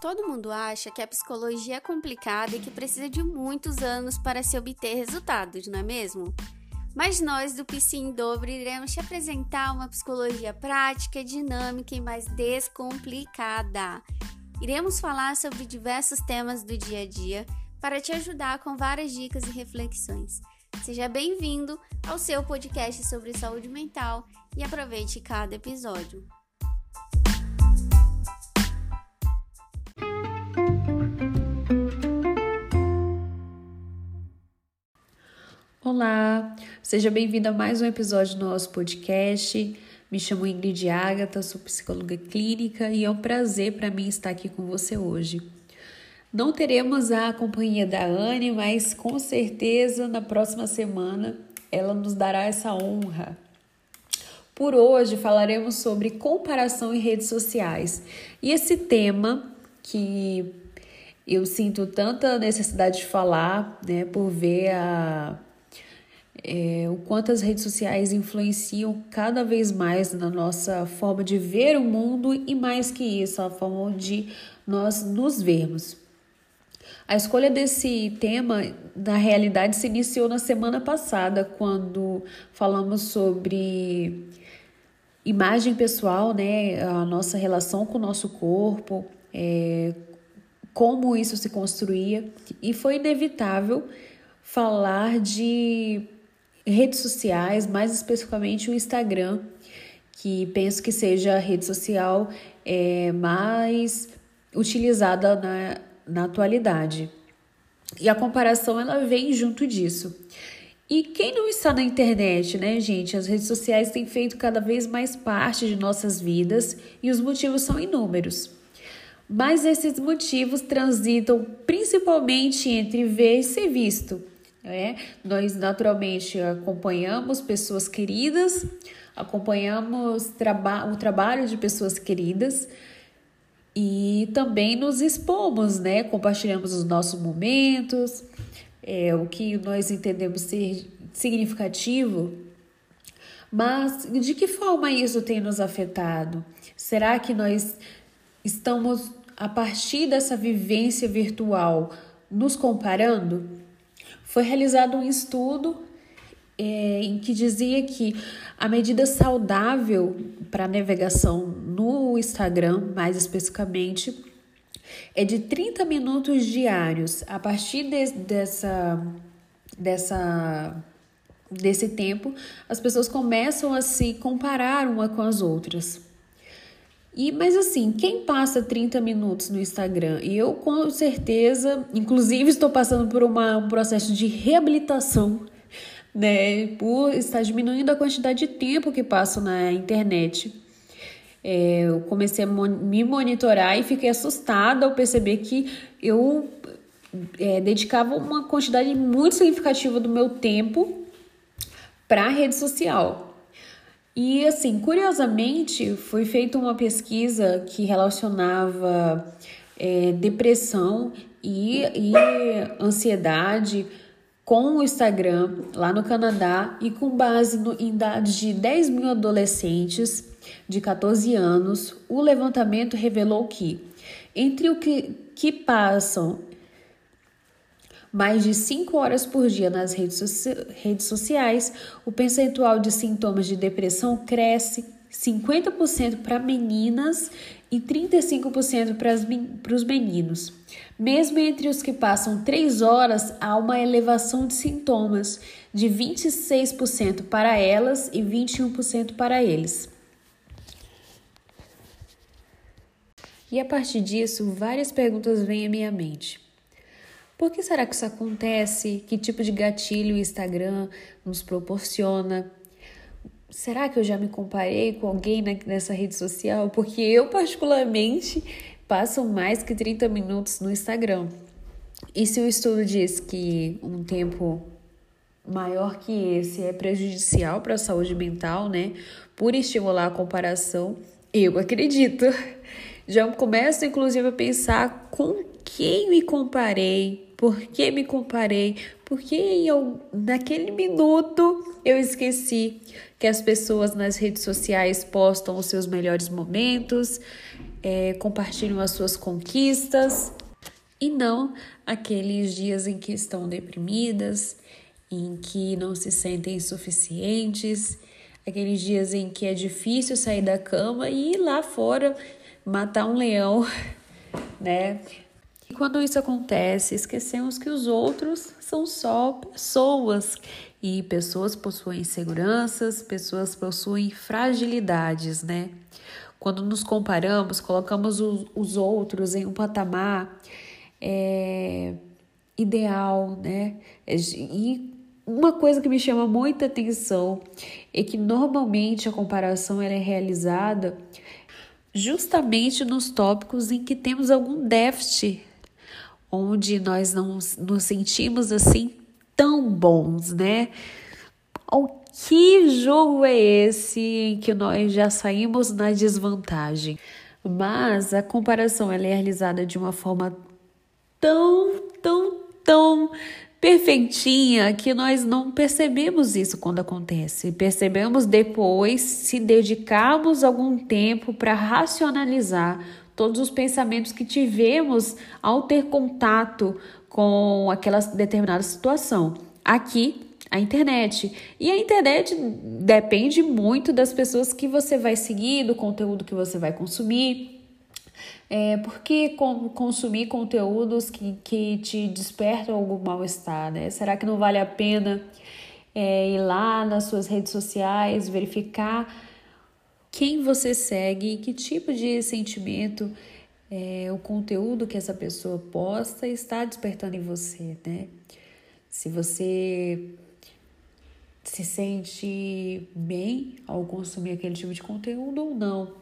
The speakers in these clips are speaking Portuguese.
Todo mundo acha que a psicologia é complicada e que precisa de muitos anos para se obter resultados, não é mesmo? Mas nós do PC em Dobro iremos te apresentar uma psicologia prática, dinâmica e mais descomplicada. Iremos falar sobre diversos temas do dia a dia para te ajudar com várias dicas e reflexões. Seja bem-vindo ao seu podcast sobre saúde mental e aproveite cada episódio. Olá, seja bem-vindo a mais um episódio do nosso podcast. Me chamo Ingrid Agatha, sou psicóloga clínica e é um prazer para mim estar aqui com você hoje. Não teremos a companhia da Anne, mas com certeza na próxima semana ela nos dará essa honra. Por hoje falaremos sobre comparação em redes sociais e esse tema que eu sinto tanta necessidade de falar, né, por ver a é, o quanto as redes sociais influenciam cada vez mais na nossa forma de ver o mundo e mais que isso, a forma de nós nos vermos. A escolha desse tema, na realidade, se iniciou na semana passada, quando falamos sobre imagem pessoal, né, a nossa relação com o nosso corpo, é, como isso se construía, e foi inevitável falar de redes sociais, mais especificamente o Instagram, que penso que seja a rede social é, mais utilizada na, na atualidade. E a comparação ela vem junto disso. E quem não está na internet, né, gente? As redes sociais têm feito cada vez mais parte de nossas vidas e os motivos são inúmeros. Mas esses motivos transitam principalmente entre ver e ser visto. É, nós naturalmente acompanhamos pessoas queridas, acompanhamos traba o trabalho de pessoas queridas e também nos expomos, né? Compartilhamos os nossos momentos, é, o que nós entendemos ser significativo. Mas de que forma isso tem nos afetado? Será que nós estamos, a partir dessa vivência virtual, nos comparando? Foi realizado um estudo é, em que dizia que a medida saudável para navegação no Instagram, mais especificamente, é de 30 minutos diários. A partir de, dessa, dessa, desse tempo, as pessoas começam a se comparar uma com as outras. E, mas assim, quem passa 30 minutos no Instagram? E eu com certeza, inclusive estou passando por uma, um processo de reabilitação, né? Por estar diminuindo a quantidade de tempo que passo na internet. É, eu comecei a mon me monitorar e fiquei assustada ao perceber que eu é, dedicava uma quantidade muito significativa do meu tempo para a rede social. E assim, curiosamente, foi feita uma pesquisa que relacionava é, depressão e, e ansiedade com o Instagram lá no Canadá e com base no, em dados de 10 mil adolescentes de 14 anos, o levantamento revelou que entre o que, que passam mais de 5 horas por dia nas redes, redes sociais, o percentual de sintomas de depressão cresce 50% para meninas e 35% para os meninos. Mesmo entre os que passam 3 horas, há uma elevação de sintomas de 26% para elas e 21% para eles. E a partir disso, várias perguntas vêm à minha mente. Por que será que isso acontece? Que tipo de gatilho o Instagram nos proporciona? Será que eu já me comparei com alguém nessa rede social? Porque eu, particularmente, passo mais que 30 minutos no Instagram. E se o estudo diz que um tempo maior que esse é prejudicial para a saúde mental, né? Por estimular a comparação, eu acredito. Já começo, inclusive, a pensar com quem me comparei, por que me comparei? Porque eu, naquele minuto eu esqueci que as pessoas nas redes sociais postam os seus melhores momentos, é, compartilham as suas conquistas e não aqueles dias em que estão deprimidas, em que não se sentem suficientes, aqueles dias em que é difícil sair da cama e ir lá fora matar um leão, né? E quando isso acontece, esquecemos que os outros são só pessoas e pessoas possuem inseguranças, pessoas possuem fragilidades, né? Quando nos comparamos, colocamos os, os outros em um patamar é, ideal, né? E uma coisa que me chama muita atenção é que normalmente a comparação ela é realizada justamente nos tópicos em que temos algum déficit, onde nós não nos sentimos assim tão bons, né? O que jogo é esse em que nós já saímos na desvantagem? Mas a comparação ela é realizada de uma forma tão, tão, tão perfeitinha que nós não percebemos isso quando acontece. Percebemos depois se dedicarmos algum tempo para racionalizar todos os pensamentos que tivemos ao ter contato com aquela determinada situação. Aqui, a internet. E a internet depende muito das pessoas que você vai seguir, do conteúdo que você vai consumir. É, por que consumir conteúdos que, que te despertam algum mal-estar? Né? Será que não vale a pena é, ir lá nas suas redes sociais, verificar quem você segue, que tipo de sentimento é, o conteúdo que essa pessoa posta está despertando em você, né? Se você se sente bem ao consumir aquele tipo de conteúdo ou não.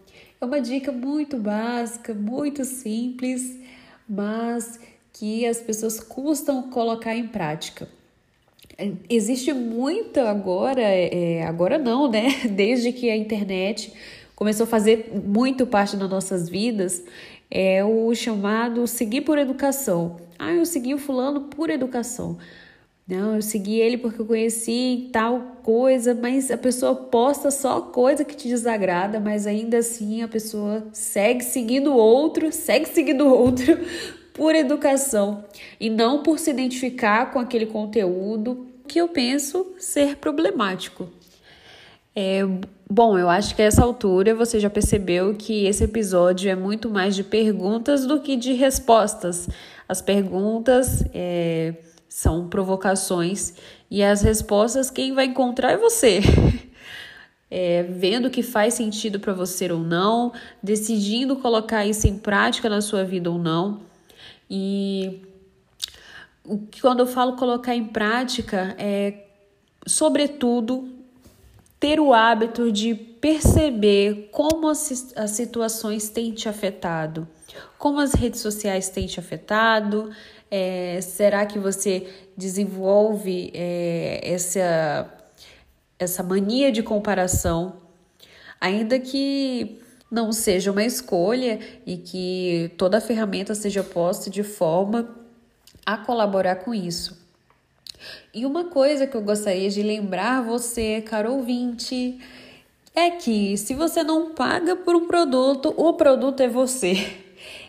É uma dica muito básica, muito simples, mas que as pessoas custam colocar em prática. Existe muito agora, é, agora não, né? Desde que a internet começou a fazer muito parte das nossas vidas, é o chamado seguir por educação. Ah, eu segui o fulano por educação. Não, eu segui ele porque eu conheci tal coisa, mas a pessoa posta só coisa que te desagrada, mas ainda assim a pessoa segue seguindo outro, segue seguindo outro por educação e não por se identificar com aquele conteúdo que eu penso ser problemático. É, bom, eu acho que a essa altura você já percebeu que esse episódio é muito mais de perguntas do que de respostas. As perguntas. É, são provocações e as respostas quem vai encontrar é você. É, vendo que faz sentido para você ou não, decidindo colocar isso em prática na sua vida ou não. E quando eu falo colocar em prática, é sobretudo ter o hábito de perceber como as, as situações têm te afetado, como as redes sociais têm te afetado, é, será que você desenvolve é, essa, essa mania de comparação, ainda que não seja uma escolha e que toda a ferramenta seja posta de forma a colaborar com isso. E uma coisa que eu gostaria de lembrar você, caro ouvinte, é que se você não paga por um produto, o produto é você.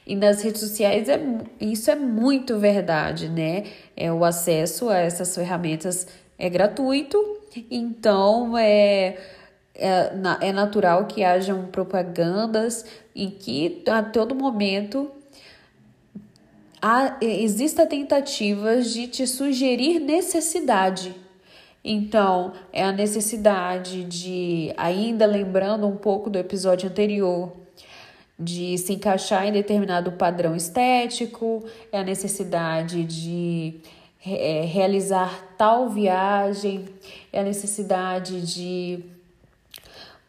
E nas redes sociais é, isso é muito verdade, né? É, o acesso a essas ferramentas é gratuito, então é, é, é natural que hajam propagandas em que a todo momento há, exista tentativas de te sugerir necessidade. Então, é a necessidade de, ainda lembrando um pouco do episódio anterior, de se encaixar em determinado padrão estético, é a necessidade de é, realizar tal viagem, é a necessidade de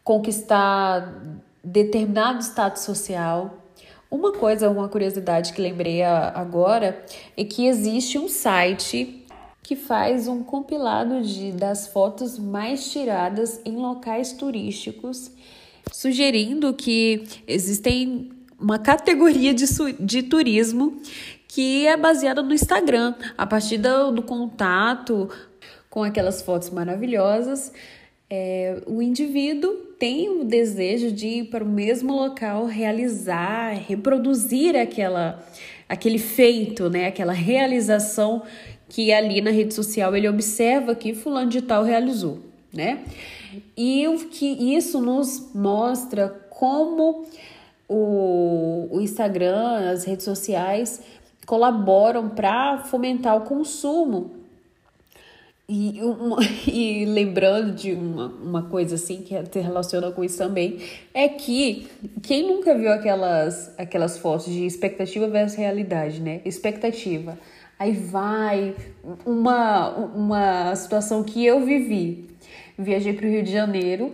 conquistar determinado status social. Uma coisa, uma curiosidade que lembrei agora é que existe um site que faz um compilado de, das fotos mais tiradas em locais turísticos sugerindo que existem uma categoria de, de turismo que é baseada no Instagram, a partir do, do contato com aquelas fotos maravilhosas. É, o indivíduo tem o desejo de ir para o mesmo local realizar, reproduzir aquela aquele feito, né, aquela realização que ali na rede social ele observa que fulano de tal realizou, né? E o que isso nos mostra como o, o Instagram, as redes sociais colaboram para fomentar o consumo. E, uma, e lembrando de uma, uma coisa assim que se relaciona com isso também, é que quem nunca viu aquelas, aquelas fotos de expectativa versus realidade, né? Expectativa. Aí vai uma, uma situação que eu vivi. Viajei para o Rio de Janeiro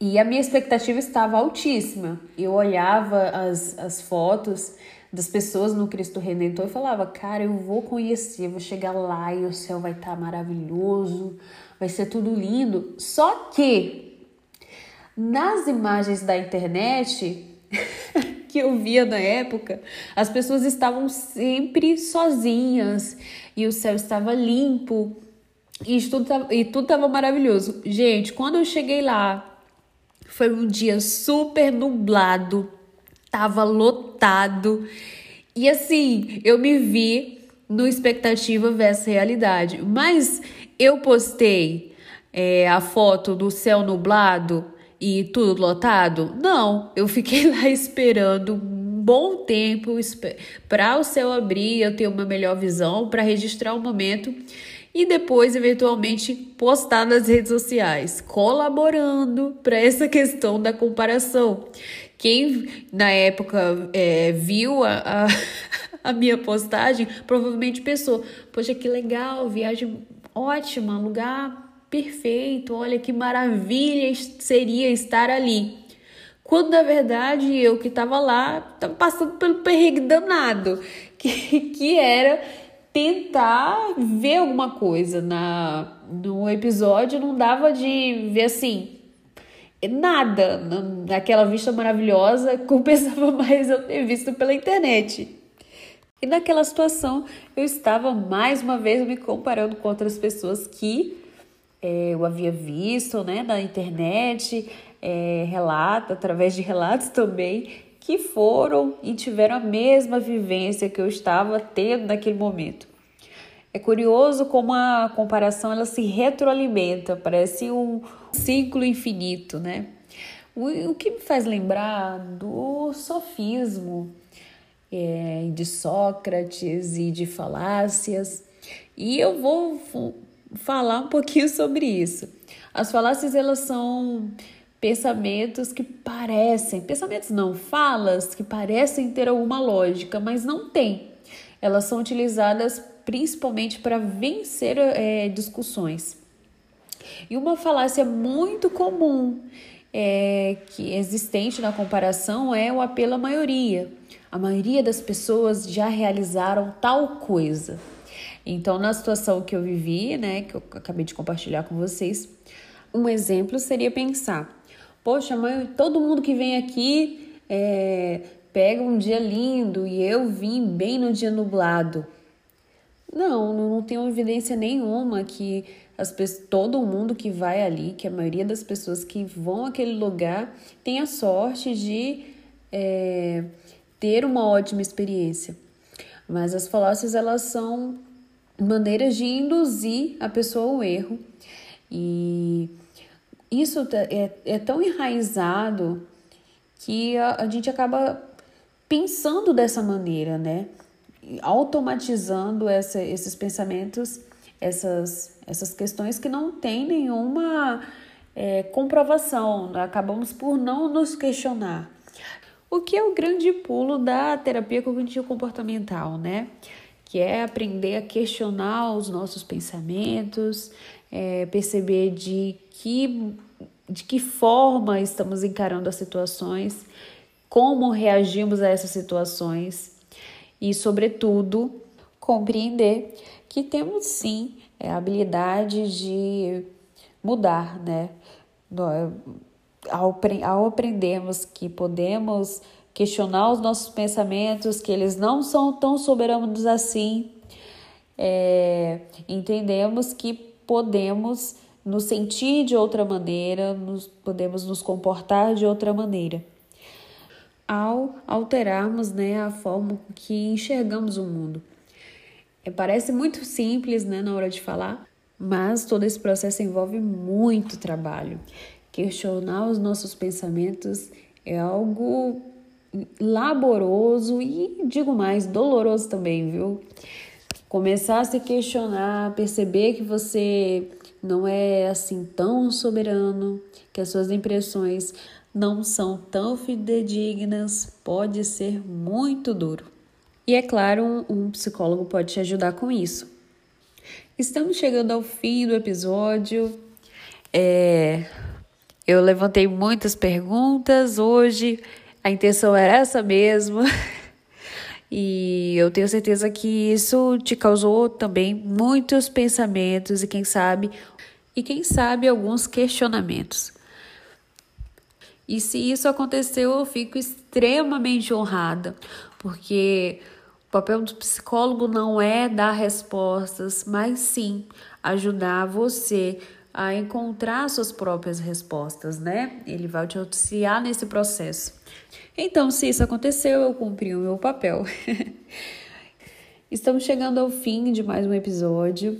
e a minha expectativa estava altíssima. Eu olhava as, as fotos das pessoas no Cristo Redentor e falava, cara, eu vou conhecer, vou chegar lá e o céu vai estar tá maravilhoso, vai ser tudo lindo. Só que nas imagens da internet que eu via na época, as pessoas estavam sempre sozinhas e o céu estava limpo e tudo tava, e tudo estava maravilhoso. Gente, quando eu cheguei lá, foi um dia super nublado, tava lotado. E assim, eu me vi no expectativa versus realidade. Mas eu postei é, a foto do céu nublado e tudo lotado? Não, eu fiquei lá esperando um bom tempo para o céu abrir, eu ter uma melhor visão, para registrar o momento e depois, eventualmente, postar nas redes sociais, colaborando para essa questão da comparação. Quem na época é, viu a, a, a, minha postagem provavelmente pensou: Poxa, que legal, viagem ótima, lugar perfeito, olha que maravilha seria estar ali. Quando na verdade eu que estava lá estava passando pelo perrengue danado, que, que era tentar ver alguma coisa. Na, no episódio não dava de ver assim nada naquela vista maravilhosa, compensava mais eu ter visto pela internet. E naquela situação eu estava mais uma vez me comparando com outras pessoas que é, eu havia visto né, na internet, é, relato, através de relatos também, que foram e tiveram a mesma vivência que eu estava tendo naquele momento. É curioso como a comparação ela se retroalimenta, parece um ciclo infinito, né? O, que me faz lembrar do sofismo é, de Sócrates e de falácias. E eu vou falar um pouquinho sobre isso. As falácias elas são pensamentos que parecem, pensamentos não, falas que parecem ter alguma lógica, mas não tem. Elas são utilizadas principalmente para vencer é, discussões. E uma falácia muito comum é, que existente na comparação é o apelo à maioria. A maioria das pessoas já realizaram tal coisa. Então, na situação que eu vivi, né, que eu acabei de compartilhar com vocês, um exemplo seria pensar: poxa, mãe, todo mundo que vem aqui é, pega um dia lindo e eu vim bem no dia nublado. Não, não tenho evidência nenhuma que as pessoas, todo mundo que vai ali, que a maioria das pessoas que vão àquele lugar tenha sorte de é, ter uma ótima experiência. Mas as falácias elas são maneiras de induzir a pessoa ao erro e isso é, é tão enraizado que a, a gente acaba pensando dessa maneira, né? Automatizando essa, esses pensamentos, essas, essas questões que não têm nenhuma é, comprovação, acabamos por não nos questionar. O que é o grande pulo da terapia cognitivo comportamental, né? Que é aprender a questionar os nossos pensamentos, é, perceber de que, de que forma estamos encarando as situações, como reagimos a essas situações e, sobretudo, compreender que temos sim a habilidade de mudar, né? Ao, ao aprendermos que podemos questionar os nossos pensamentos, que eles não são tão soberanos assim, é, entendemos que podemos nos sentir de outra maneira, nos, podemos nos comportar de outra maneira. Ao alterarmos né, a forma que enxergamos o mundo. É, parece muito simples né, na hora de falar, mas todo esse processo envolve muito trabalho. Questionar os nossos pensamentos é algo laboroso e, digo mais, doloroso também, viu? Começar a se questionar, perceber que você não é assim tão soberano, que as suas impressões não são tão fidedignas, pode ser muito duro. E é claro, um, psicólogo pode te ajudar com isso. Estamos chegando ao fim do episódio. É, eu levantei muitas perguntas hoje, a intenção era essa mesmo. E eu tenho certeza que isso te causou também muitos pensamentos e quem sabe e quem sabe alguns questionamentos. E se isso aconteceu, eu fico extremamente honrada, porque o papel do psicólogo não é dar respostas, mas sim ajudar você a encontrar suas próprias respostas, né? Ele vai te auxiliar nesse processo. Então, se isso aconteceu, eu cumpri o meu papel. Estamos chegando ao fim de mais um episódio.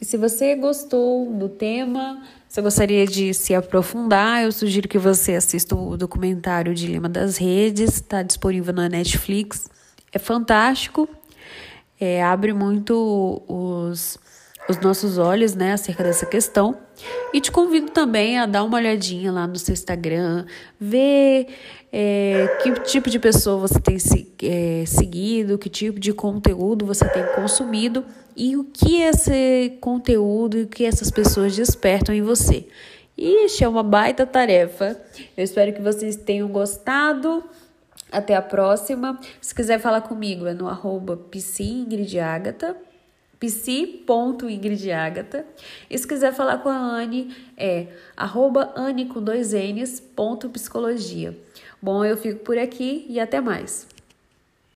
E se você gostou do tema, se gostaria de se aprofundar, eu sugiro que você assista o documentário Dilema das Redes, está disponível na Netflix. É fantástico, é, abre muito os os nossos olhos, né, acerca dessa questão. E te convido também a dar uma olhadinha lá no seu Instagram, ver é, que tipo de pessoa você tem é, seguido, que tipo de conteúdo você tem consumido e o que esse conteúdo e o que essas pessoas despertam em você. Ixi, é uma baita tarefa. Eu espero que vocês tenham gostado. Até a próxima. Se quiser falar comigo, é no arroba psi.ingridiagata. E se quiser falar com a Anne, é arroba Anne com dois N's, ponto psicologia. Bom, eu fico por aqui e até mais.